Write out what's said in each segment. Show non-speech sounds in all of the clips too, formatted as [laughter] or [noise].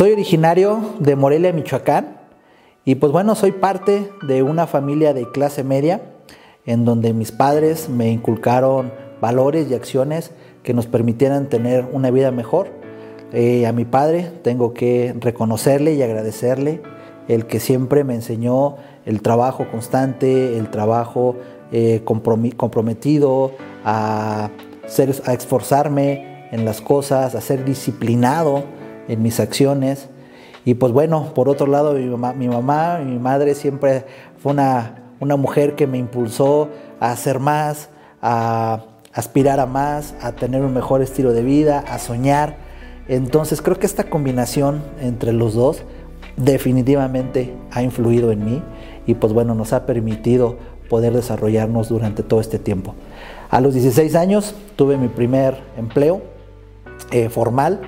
Soy originario de Morelia, Michoacán, y pues bueno, soy parte de una familia de clase media en donde mis padres me inculcaron valores y acciones que nos permitieran tener una vida mejor. Eh, a mi padre tengo que reconocerle y agradecerle el que siempre me enseñó el trabajo constante, el trabajo eh, comprometido, a, esforzarme en las cosas, a ser disciplinado en mis acciones. Y pues bueno, por otro lado, mi mamá, mi, mi madre siempre fue una, una mujer que me impulsó a hacer más, a aspirar a más, a tener un mejor estilo de vida, a soñar. Entonces creo que esta combinación entre los dos definitivamente ha influido en mí y pues bueno, nos ha permitido poder desarrollarnos durante todo este tiempo. A los 16 años tuve mi primer empleo eh, formal,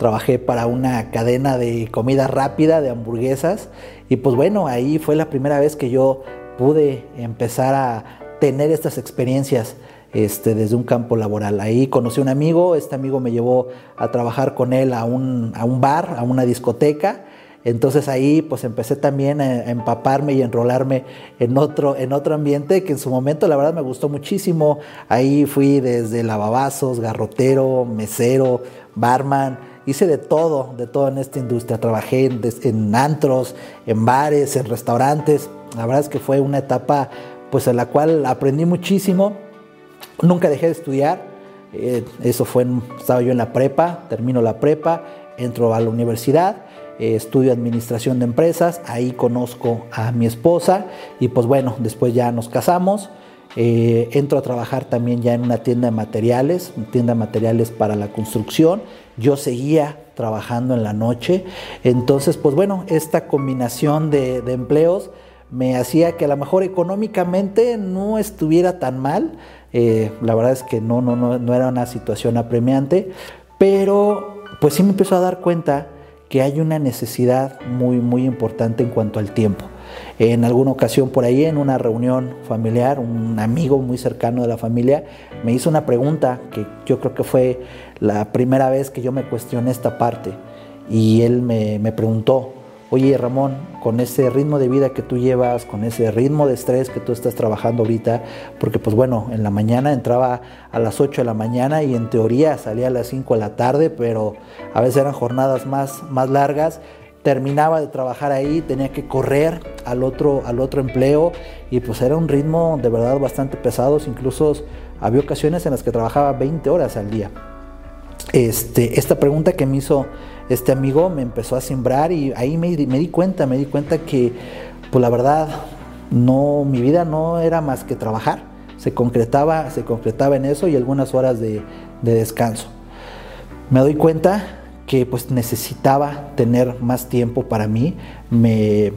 trabajé para una cadena de comida rápida, de hamburguesas y pues bueno, ahí fue la primera vez que yo pude empezar a tener estas experiencias este, desde un campo laboral. Ahí conocí a un amigo, este amigo me llevó a trabajar con él a un, a un bar, a una discoteca. Entonces ahí pues empecé también a empaparme y enrolarme en otro, en otro ambiente que en su momento la verdad me gustó muchísimo. Ahí fui desde lavabazos, garrotero, mesero, barman, hice de todo, de todo en esta industria. Trabajé en, en antros, en bares, en restaurantes. La verdad es que fue una etapa pues en la cual aprendí muchísimo Nunca dejé de estudiar. Eh, eso fue, estaba yo en la prepa, termino la prepa, entro a la universidad, eh, estudio administración de empresas, ahí conozco a mi esposa y pues bueno, después ya nos casamos. Eh, entro a trabajar también ya en una tienda de materiales, una tienda de materiales para la construcción. Yo seguía trabajando en la noche. Entonces, pues bueno, esta combinación de, empleos me hacía que a lo mejor económicamente no estuviera tan mal, eh, la verdad es que no, no, no, no era una situación apremiante, pero pues sí me empezó a dar cuenta que hay una necesidad muy, muy importante en cuanto al tiempo. En alguna ocasión por ahí, en una reunión familiar, un amigo muy cercano de la familia me hizo una pregunta que yo creo que fue la primera vez que yo me cuestioné esta parte. Y él me, me preguntó, oye Ramón, con ese ritmo de vida que tú llevas, con ese ritmo de estrés que tú estás trabajando ahorita, porque pues bueno, en la mañana entraba a las 8 de la mañana y en teoría salía a las 5 de la tarde, pero a veces eran jornadas más, más largas, terminaba de trabajar ahí, tenía que correr al otro, al otro empleo y pues era un ritmo de verdad bastante pesado, incluso había ocasiones en las que trabajaba 20 horas al día. Este, esta pregunta que me hizo este amigo me empezó a sembrar y ahí me, di cuenta, me di cuenta que, pues la verdad, no, mi vida no era más que trabajar. Se concretaba, se concretaba en eso y algunas horas de, descanso. Me doy cuenta que pues necesitaba tener más tiempo para mí. Me,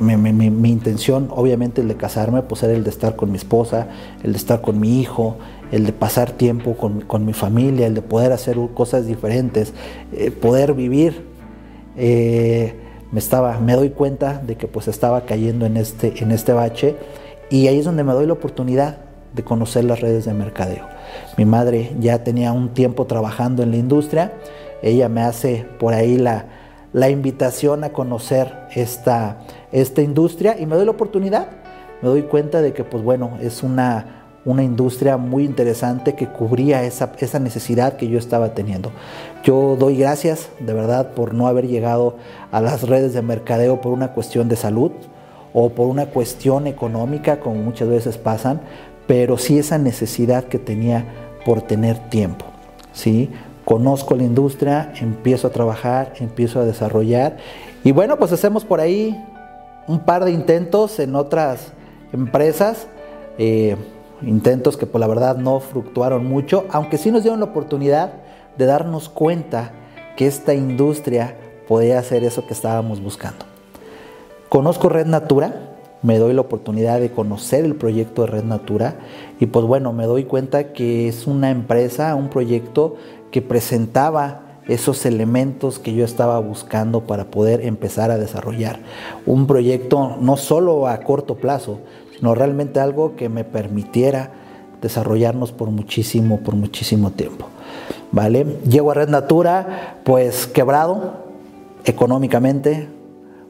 mi intención, obviamente, el de casarme, pues era el de estar con mi esposa, el de estar con mi hijo, el de pasar tiempo con, mi familia, el de poder hacer cosas diferentes, eh, poder vivir. Eh, me, estaba, me doy cuenta de que pues estaba cayendo en este, en este bache y ahí es donde me doy la oportunidad de conocer las redes de mercadeo. Mi madre ya tenía un tiempo trabajando en la industria, ella me hace por ahí la, la invitación a conocer esta, esta industria y me doy la oportunidad, me doy cuenta de que pues bueno, es una una industria muy interesante que cubría esa, esa necesidad que yo estaba teniendo. Yo doy gracias de verdad por no haber llegado a las redes de mercadeo por una cuestión de salud o por una cuestión económica, como muchas veces pasan, pero sí esa necesidad que tenía por tener tiempo. ¿sí? Conozco la industria, empiezo a trabajar, empiezo a desarrollar y bueno, pues hacemos por ahí un par de intentos en otras empresas. Eh, intentos que por la verdad no fructuaron mucho, aunque sí nos dieron la oportunidad de darnos cuenta que esta industria podía hacer eso que estábamos buscando. Conozco Red Natura, me doy la oportunidad de conocer el proyecto de Red Natura y pues bueno, me doy cuenta que es una empresa, un proyecto que presentaba esos elementos que yo estaba buscando para poder empezar a desarrollar. Un proyecto no solo a corto plazo, sino realmente algo que me permitiera desarrollarnos por muchísimo, por muchísimo tiempo. ¿Vale? Llego a Red Natura, pues quebrado, económicamente,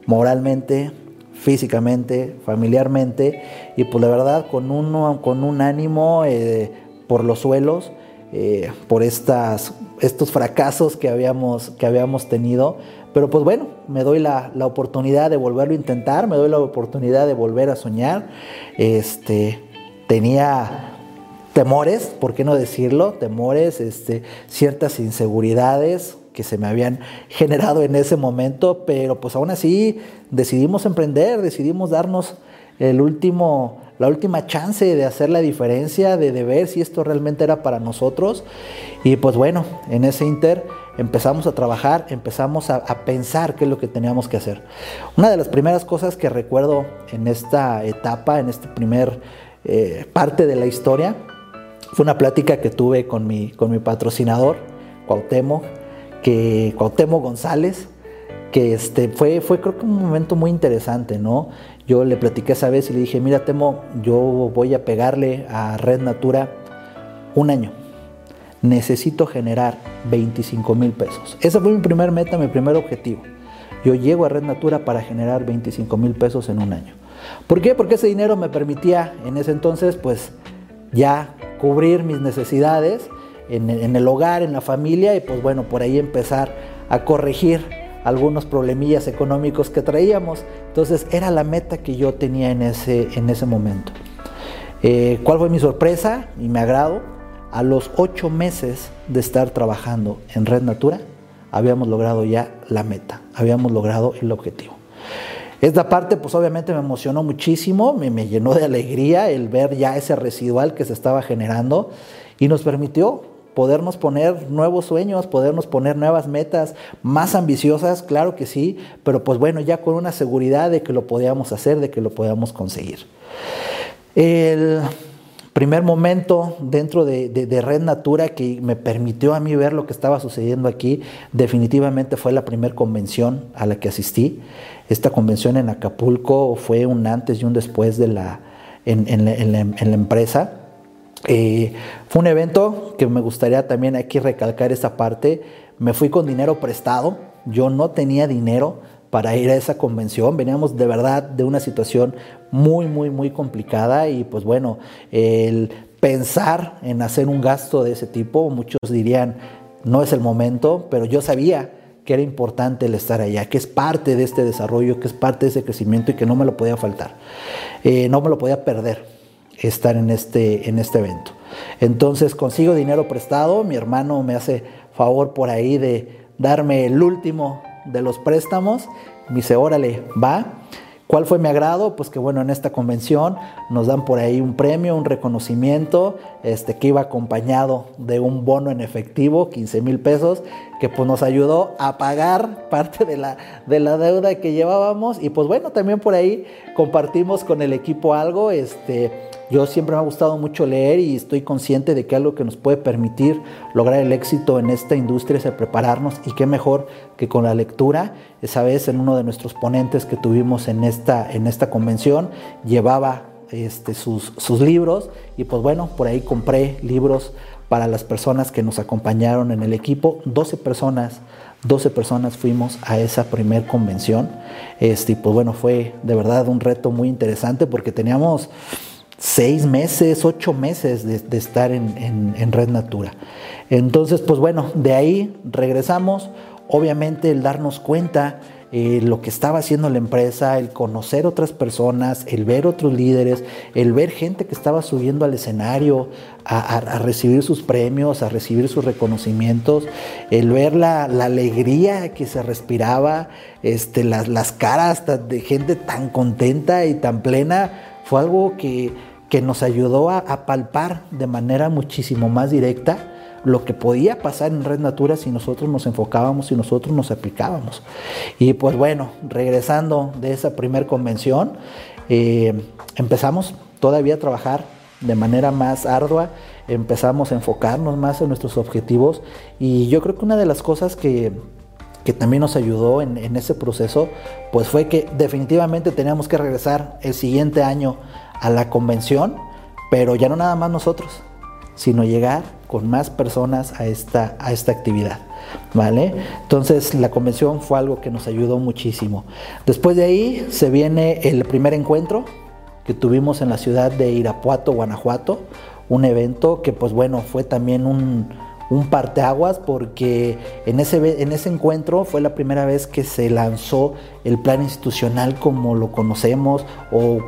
moralmente, físicamente, familiarmente y pues la verdad con, uno, con un ánimo eh, por los suelos, eh, por estas, estos fracasos que habíamos, que habíamos tenido. Pero pues bueno, me doy la, la, oportunidad de volverlo a intentar, me doy la oportunidad de volver a soñar. Este, tenía temores, ¿por qué no decirlo? Temores, este, ciertas inseguridades, que se me habían generado en ese momento, pero pues aún así decidimos emprender, decidimos darnos el último, la última chance de hacer la diferencia, de, de ver si esto realmente era para nosotros. Y pues bueno, en ese inter empezamos a trabajar, empezamos a, pensar qué es lo que teníamos que hacer. Una de las primeras cosas que recuerdo en esta etapa, en esta primer eh, parte de la historia, fue una plática que tuve con mi, con mi patrocinador, Cuauhtémoc, que Cuauhtémoc González, que este, fue, fue creo que un momento muy interesante, ¿no? Yo le platiqué esa vez y le dije, mira Temo, yo voy a pegarle a Red Natura un año. Necesito generar 25 mil pesos. Esa fue mi primer meta, mi primer objetivo. Yo llego a Red Natura para generar 25 mil pesos en un año. ¿Por qué? Porque ese dinero me permitía en ese entonces, pues, ya cubrir mis necesidades en, el hogar, en la familia y pues bueno, por ahí empezar a corregir algunos problemillas económicos que traíamos. Entonces era la meta que yo tenía en ese, en ese momento. Eh, ¿Cuál fue mi sorpresa y me agrado? A los ocho meses de estar trabajando en Red Natura, habíamos logrado ya la meta, habíamos logrado el objetivo. Esta parte pues obviamente me emocionó muchísimo, me, me llenó de alegría el ver ya ese residual que se estaba generando y nos permitió podernos poner nuevos sueños, podernos poner nuevas metas más ambiciosas, claro que sí, pero pues bueno, ya con una seguridad de que lo podíamos hacer, de que lo podíamos conseguir. El primer momento dentro de, Red Natura que me permitió a mí ver lo que estaba sucediendo aquí, definitivamente fue la primera convención a la que asistí. Esta convención en Acapulco fue un antes y un después de la, en la empresa. Eh, fue un evento que me gustaría también aquí recalcar esa parte. Me fui con dinero prestado, yo no tenía dinero para ir a esa convención, veníamos de verdad de una situación muy, muy, muy complicada y pues bueno, el pensar en hacer un gasto de ese tipo, muchos dirían, no es el momento, pero yo sabía que era importante el estar allá, que es parte de este desarrollo, que es parte de ese crecimiento y que no me lo podía faltar, eh, no me lo podía perder estar en este, en este evento. Entonces consigo dinero prestado, mi hermano me hace favor por ahí de darme el último de los préstamos, me dice, órale, va. ¿Cuál fue mi agrado? Pues que bueno, en esta convención nos dan por ahí un premio, un reconocimiento, este, que iba acompañado de un bono en efectivo, 15 mil pesos, que pues nos ayudó a pagar [laughs] parte de la, de la deuda que llevábamos. Y pues bueno, también por ahí compartimos con el equipo algo, este, yo siempre me ha gustado mucho leer y estoy consciente de que algo que nos puede permitir lograr el éxito en esta industria es el prepararnos y qué mejor que con la lectura. Esa vez en uno de nuestros ponentes que tuvimos en esta, en esta convención llevaba este, sus, sus libros y pues bueno, por ahí compré libros para las personas que nos acompañaron en el equipo, 12 personas 12 personas fuimos a esa primer convención. Este, pues bueno, fue de verdad un reto muy interesante porque teníamos seis meses, ocho meses de, estar en, Red Natura. Entonces, pues bueno, de ahí regresamos. Obviamente el darnos cuenta eh, lo que estaba haciendo la empresa, el conocer otras personas, el ver otros líderes, el ver gente que estaba subiendo al escenario a, recibir sus premios, a recibir sus reconocimientos, el ver la, alegría que se respiraba, este, las, las caras de gente tan contenta y tan plena fue algo que, nos ayudó a, palpar de manera muchísimo más directa lo que podía pasar en Red Natura si nosotros nos enfocábamos y nosotros nos aplicábamos. Y pues bueno, regresando de esa primer convención, eh, empezamos todavía a trabajar de manera más ardua, empezamos a enfocarnos más en nuestros objetivos y yo creo que una de las cosas que, que también nos ayudó en, ese proceso, pues fue que definitivamente teníamos que regresar el siguiente año a la convención, pero ya no nada más nosotros, sino llegar con más personas a esta, a esta actividad. ¿Vale? Entonces la convención fue algo que nos ayudó muchísimo. Después de ahí se viene el primer encuentro que tuvimos en la ciudad de Irapuato, Guanajuato, un evento que pues bueno, fue también un, un parteaguas porque en ese, en ese encuentro fue la primera vez que se lanzó el plan institucional como lo conocemos o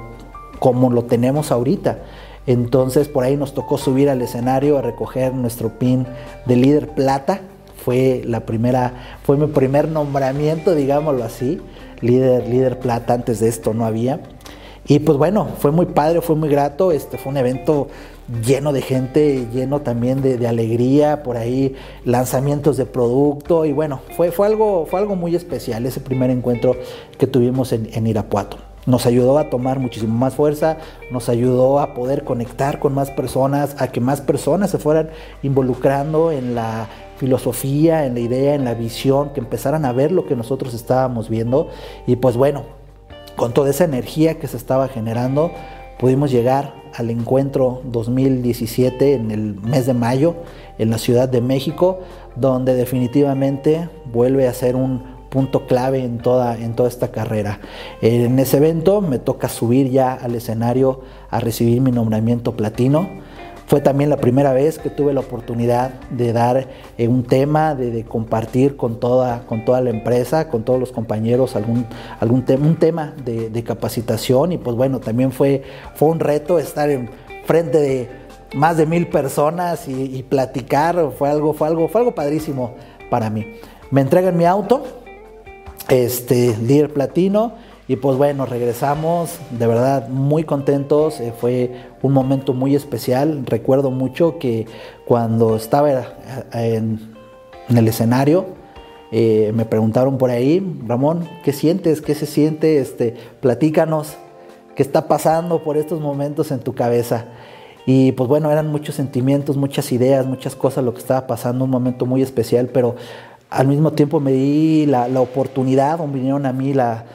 como lo tenemos ahorita. Entonces por ahí nos tocó subir al escenario a recoger nuestro pin de líder plata. Fue la primera, fue mi primer nombramiento, digámoslo así, líder, líder plata. Antes de esto no había. Y pues bueno, fue muy padre, fue muy grato. Este fue un evento lleno de gente, lleno también de, alegría, por ahí lanzamientos de producto y bueno, fue, fue, algo, fue algo muy especial ese primer encuentro que tuvimos en, Irapuato. Nos ayudó a tomar muchísimo más fuerza, nos ayudó a poder conectar con más personas, a que más personas se fueran involucrando en la filosofía, en la idea, en la visión, que empezaran a ver lo que nosotros estábamos viendo y pues bueno, con toda esa energía que se estaba generando, pudimos llegar al encuentro 2017 en el mes de mayo en la Ciudad de México, donde definitivamente vuelve a ser un punto clave en toda, en toda esta carrera. En ese evento me toca subir ya al escenario a recibir mi nombramiento platino fue también la primera vez que tuve la oportunidad de dar eh, un tema, de, compartir con toda, con toda la empresa, con todos los compañeros algún, algún tema, un tema de, capacitación y pues bueno, también fue, fue un reto estar en frente de más de mil personas y, platicar, fue algo, fue algo, fue algo padrísimo para mí. Me entregan mi auto, este, líder platino, y pues bueno, regresamos de verdad muy contentos, eh, fue un momento muy especial. Recuerdo mucho que cuando estaba eh, en, el escenario, eh, me preguntaron por ahí, Ramón, ¿qué sientes? ¿Qué se siente? Este, platícanos, ¿qué está pasando por estos momentos en tu cabeza? Y pues bueno, eran muchos sentimientos, muchas ideas, muchas cosas lo que estaba pasando, un momento muy especial, pero al mismo tiempo me di la, la oportunidad, vinieron a mí la,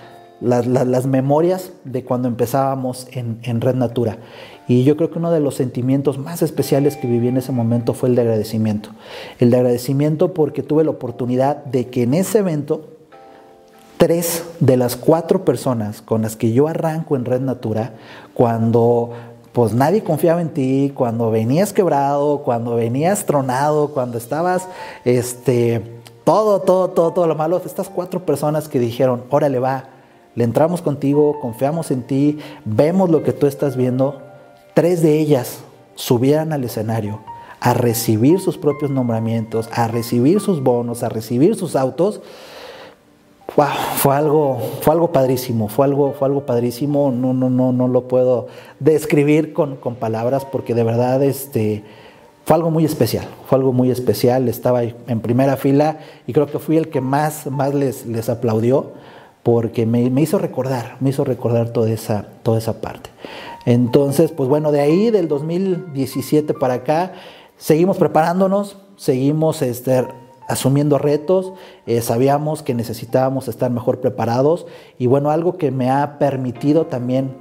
las, memorias de cuando empezábamos en, Red Natura. Y yo creo que uno de los sentimientos más especiales que viví en ese momento fue el de agradecimiento. El de agradecimiento porque tuve la oportunidad de que en ese evento, tres de las cuatro personas con las que yo arranco en Red Natura, cuando pues nadie confiaba en ti, cuando venías quebrado, cuando venías tronado, cuando estabas, este, todo, todo, todo, todo lo malo, estas cuatro personas que dijeron, órale va, le entramos contigo, confiamos en ti, vemos lo que tú estás viendo. Tres de ellas subieran al escenario a recibir sus propios nombramientos, a recibir sus bonos, a recibir sus autos. Wow, fue algo, fue algo padrísimo, fue algo, fue algo padrísimo. No, no, no, no lo puedo describir con, palabras porque de verdad este, fue algo muy especial, fue algo muy especial. Estaba en primera fila y creo que fui el que más, más les, les aplaudió porque me, hizo recordar, me hizo recordar toda esa, toda esa parte. Entonces, pues bueno, de ahí del 2017 para acá, seguimos preparándonos, seguimos este, asumiendo retos, eh, sabíamos que necesitábamos estar mejor preparados y bueno, algo que me ha permitido también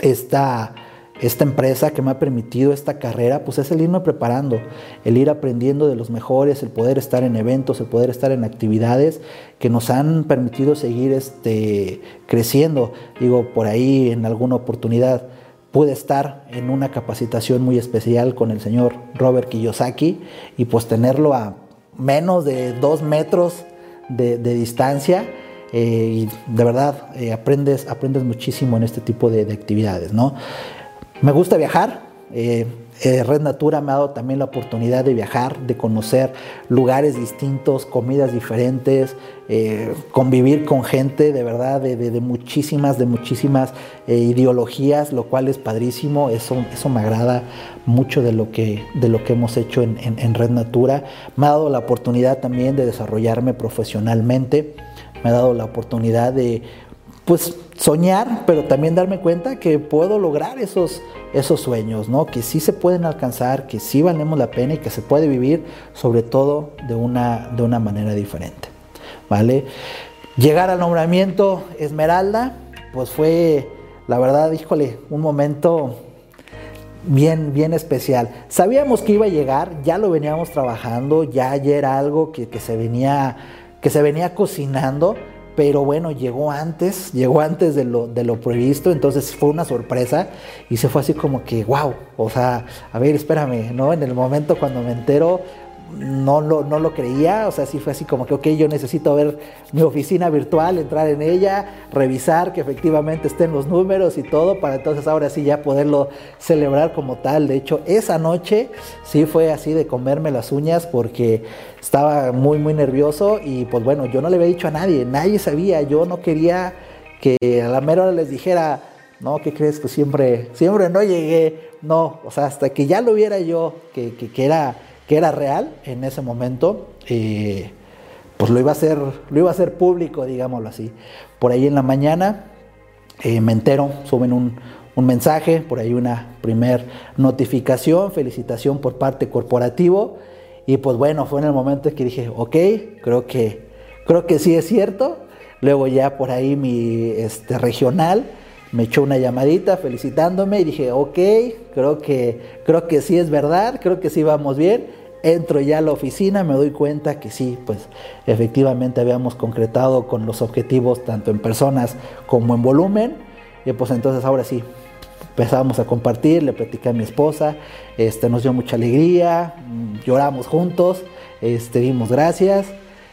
esta esta empresa que me ha permitido esta carrera, pues es el irme preparando, el ir aprendiendo de los mejores, el poder estar en eventos, el poder estar en actividades que nos han permitido seguir este, creciendo. Digo, por ahí en alguna oportunidad pude estar en una capacitación muy especial con el señor Robert Kiyosaki y pues tenerlo a menos de dos metros de, distancia. Eh, y de verdad eh, aprendes, aprendes muchísimo en este tipo de, de actividades, ¿no? Me gusta viajar. Eh, eh, Red Natura me ha dado también la oportunidad de viajar, de conocer lugares distintos, comidas diferentes, eh, convivir con gente de verdad de, muchísimas, de muchísimas ideologías, lo cual es padrísimo. Eso, eso me agrada mucho de lo que, de lo que hemos hecho en, en Red Natura. Me ha dado la oportunidad también de desarrollarme profesionalmente. Me ha dado la oportunidad de pues soñar, pero también darme cuenta que puedo lograr esos, esos sueños, ¿no? Que sí se pueden alcanzar, que sí valemos la pena y que se puede vivir, sobre todo de una, de una manera diferente, ¿vale? Llegar al nombramiento Esmeralda, pues fue, la verdad, híjole, un momento bien, bien especial. Sabíamos que iba a llegar, ya lo veníamos trabajando, ya, era algo que, se venía, que se venía cocinando, pero bueno, llegó antes, llegó antes de lo, de lo previsto, entonces fue una sorpresa y se fue así como que, wow, o sea, a ver, espérame, ¿no? En el momento cuando me entero, no lo, no lo creía, o sea, sí fue así como que, ok, yo necesito ver mi oficina virtual, entrar en ella, revisar que efectivamente estén los números y todo, para entonces ahora sí ya poderlo celebrar como tal. De hecho, esa noche sí fue así de comerme las uñas porque estaba muy, muy nervioso y pues bueno, yo no le había dicho a nadie, nadie sabía, yo no quería que a la mera hora les dijera, no, ¿qué crees? Pues siempre, siempre no llegué, no, o sea, hasta que ya lo viera yo, que, que, que era que era real en ese momento, eh, pues lo iba, a hacer, lo iba a hacer público, digámoslo así. Por ahí en la mañana eh, me entero, suben un, mensaje, por ahí una primer notificación, felicitación por parte corporativo. Y pues bueno, fue en el momento que dije, ok, creo que, creo que sí es cierto. Luego ya por ahí mi este, regional me echó una llamadita felicitándome y dije, ok, creo que, creo que sí es verdad, creo que sí vamos bien. Entro ya a la oficina, me doy cuenta que sí, pues efectivamente habíamos concretado con los objetivos tanto en personas como en volumen. Y pues entonces ahora sí, empezamos a compartir, le platicé a mi esposa, este, nos dio mucha alegría, lloramos juntos, este, dimos gracias.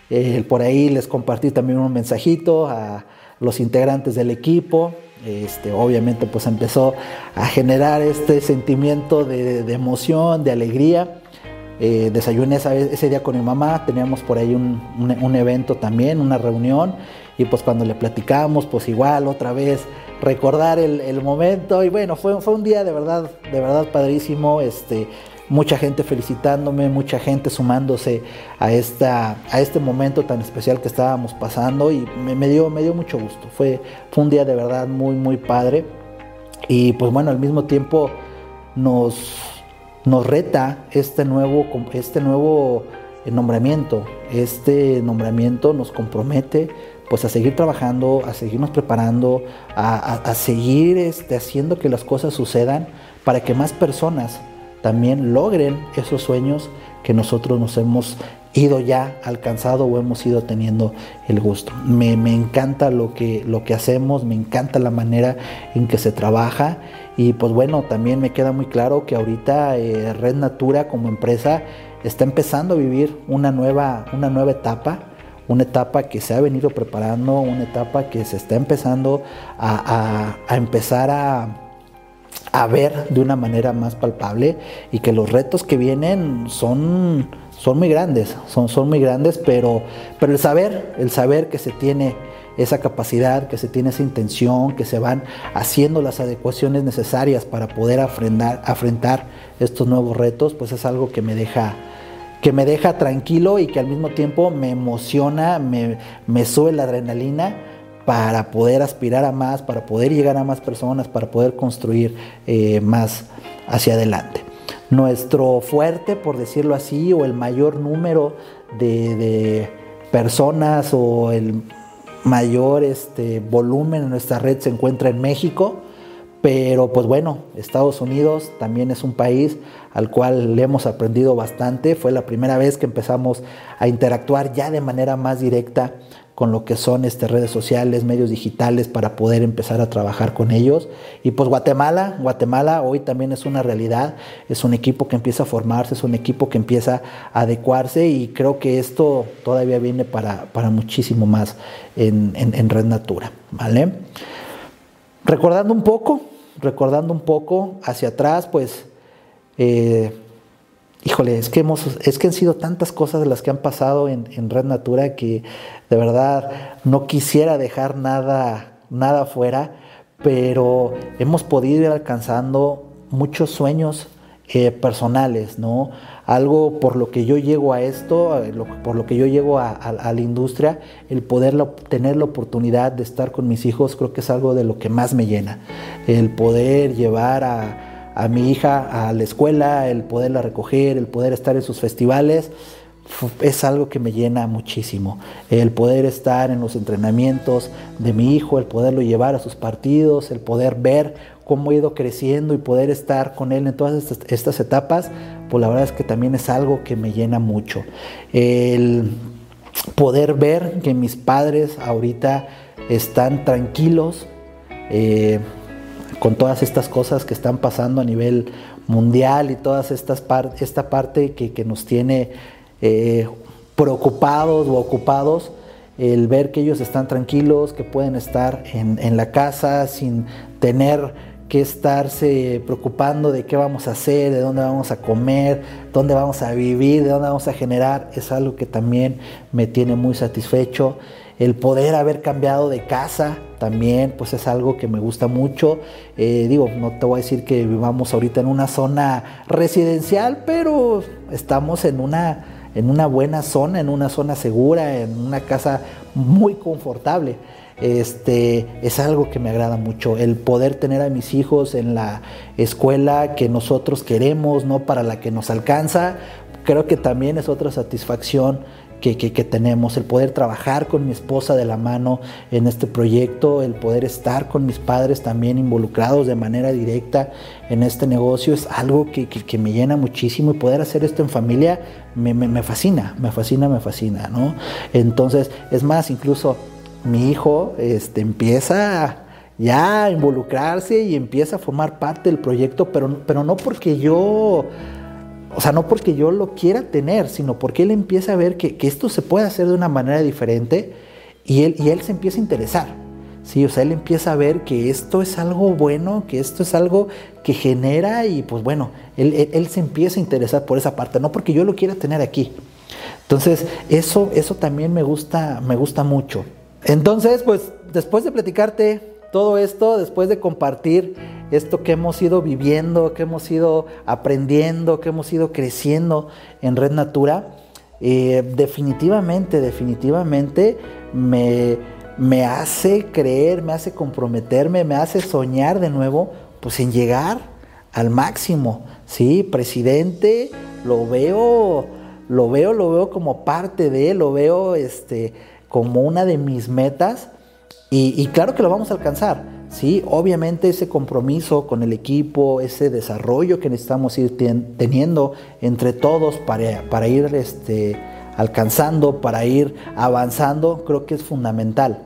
Eh, por ahí les compartí también un mensajito a los integrantes del equipo, este, obviamente pues empezó a generar este sentimiento de, emoción, de alegría. Eh, desayuné ese día con mi mamá, teníamos por ahí un, evento también, una reunión, y pues cuando le platicamos, pues igual otra vez recordar el, momento, y bueno, fue, un día de verdad, de verdad padrísimo, este, mucha gente felicitándome, mucha gente sumándose a, esta, a este momento tan especial que estábamos pasando y me, dio, me dio mucho gusto. Fue, fue un día de verdad muy, muy padre. Y pues bueno, al mismo tiempo nos, nos reta este nuevo, este nuevo nombramiento. Este nombramiento nos compromete pues a seguir trabajando, a seguirnos preparando, a, seguir este, haciendo que las cosas sucedan para que más personas también logren esos sueños que nosotros nos hemos ido ya alcanzado o hemos ido teniendo el gusto. Me, encanta lo que, lo que hacemos, me encanta la manera en que se trabaja y pues bueno, también me queda muy claro que ahorita eh, Red Natura como empresa está empezando a vivir una nueva, una nueva etapa una etapa que se ha venido preparando, una etapa que se está empezando a empezar a, a ver de una manera más palpable y que los retos que vienen son, son muy grandes, son, son muy grandes, pero, pero el saber, el saber que se tiene esa capacidad, que se tiene esa intención, que se van haciendo las adecuaciones necesarias para poder afrentar, afrontar estos nuevos retos, pues es algo que me deja que me deja tranquilo y que al mismo tiempo me emociona, me, me sube la adrenalina para poder aspirar a más, para poder llegar a más personas, para poder construir eh, más hacia adelante. Nuestro fuerte, por decirlo así, o el mayor número de, personas o el mayor este, volumen en nuestra red se encuentra en México, pero pues bueno, Estados Unidos también es un país al cual le hemos aprendido bastante. Fue la primera vez que empezamos a interactuar ya de manera más directa con lo que son este, redes sociales, medios digitales para poder empezar a trabajar con ellos. Y pues Guatemala, Guatemala hoy también es una realidad, es un equipo que empieza a formarse, es un equipo que empieza a adecuarse y creo que esto todavía viene para, muchísimo más en, Red Natura. ¿vale? Recordando un poco, recordando un poco hacia atrás, pues... Eh, híjole, es que, hemos, es que han sido tantas cosas las que han pasado en, Red Natura que de verdad no quisiera dejar nada, nada fuera, pero hemos podido ir alcanzando muchos sueños eh, personales, ¿no? Algo por lo que yo llego a esto, eh, por lo que yo llego a, a la industria, el poder tener la oportunidad de estar con mis hijos, creo que es algo de lo que más me llena. El poder llevar a, a mi hija a la escuela, el poderla recoger, el poder estar en sus festivales, es algo que me llena muchísimo. El poder estar en los entrenamientos de mi hijo, el poderlo llevar a sus partidos, el poder ver cómo he ido creciendo y poder estar con él en todas estas, etapas, pues la verdad es que también es algo que me llena mucho. El poder ver que mis padres ahorita están tranquilos eh, con todas estas cosas que están pasando a nivel mundial y todas estas esta parte que, nos tiene eh, preocupados o ocupados, el ver que ellos están tranquilos, que pueden estar en, la casa sin tener que estarse preocupando de qué vamos a hacer, de dónde vamos a comer, dónde vamos a vivir, de dónde vamos a generar, es algo que también me tiene muy satisfecho. El poder haber cambiado de casa también, pues es algo que me gusta mucho. Eh, digo, no te voy a decir que vivamos ahorita en una zona residencial, pero estamos en una en una buena zona, en una zona segura, en una casa muy confortable. Este, es algo que me agrada mucho, el poder tener a mis hijos en la escuela que nosotros queremos, no para la que nos alcanza, creo que también es otra satisfacción que, tenemos, el poder trabajar con mi esposa de la mano en este proyecto, el poder estar con mis padres también involucrados de manera directa en este negocio, es algo que, me llena muchísimo y poder hacer esto en familia me, me, fascina, me fascina, me fascina, ¿no? Entonces, es más, incluso mi hijo este, empieza ya a involucrarse y empieza a formar parte del proyecto, pero, pero no porque yo o sea, no porque yo lo quiera tener, sino porque él empieza a ver que, esto se puede hacer de una manera diferente y él, y él se empieza a interesar. Sí, o sea, él empieza a ver que esto es algo bueno, que esto es algo que genera y pues bueno, él, él, se empieza a interesar por esa parte, no porque yo lo quiera tener aquí. Entonces, eso, eso también me gusta, me gusta mucho. Entonces, pues después de platicarte todo esto, después de compartir esto que hemos ido viviendo, que hemos ido aprendiendo, que hemos ido creciendo en Red Natura, eh, definitivamente, definitivamente me, me hace creer, me hace comprometerme, me hace soñar de nuevo, pues en llegar al máximo, ¿sí? Presidente, lo veo, lo veo, lo veo como parte de, lo veo este, como una de mis metas y, claro que lo vamos a alcanzar. Sí, obviamente ese compromiso con el equipo, ese desarrollo que necesitamos ir teniendo entre todos para, para ir este, alcanzando, para ir avanzando, creo que es fundamental.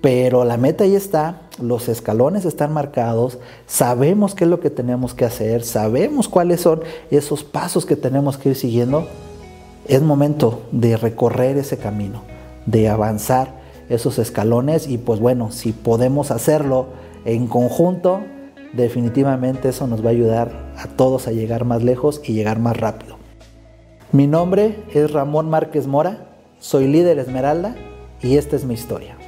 Pero la meta ahí está, los escalones están marcados, sabemos qué es lo que tenemos que hacer, sabemos cuáles son esos pasos que tenemos que ir siguiendo. Es momento de recorrer ese camino, de avanzar esos escalones y pues bueno, si podemos hacerlo en conjunto, definitivamente eso nos va a ayudar a todos a llegar más lejos y llegar más rápido. Mi nombre es Ramón Márquez Mora, soy líder Esmeralda y esta es mi historia.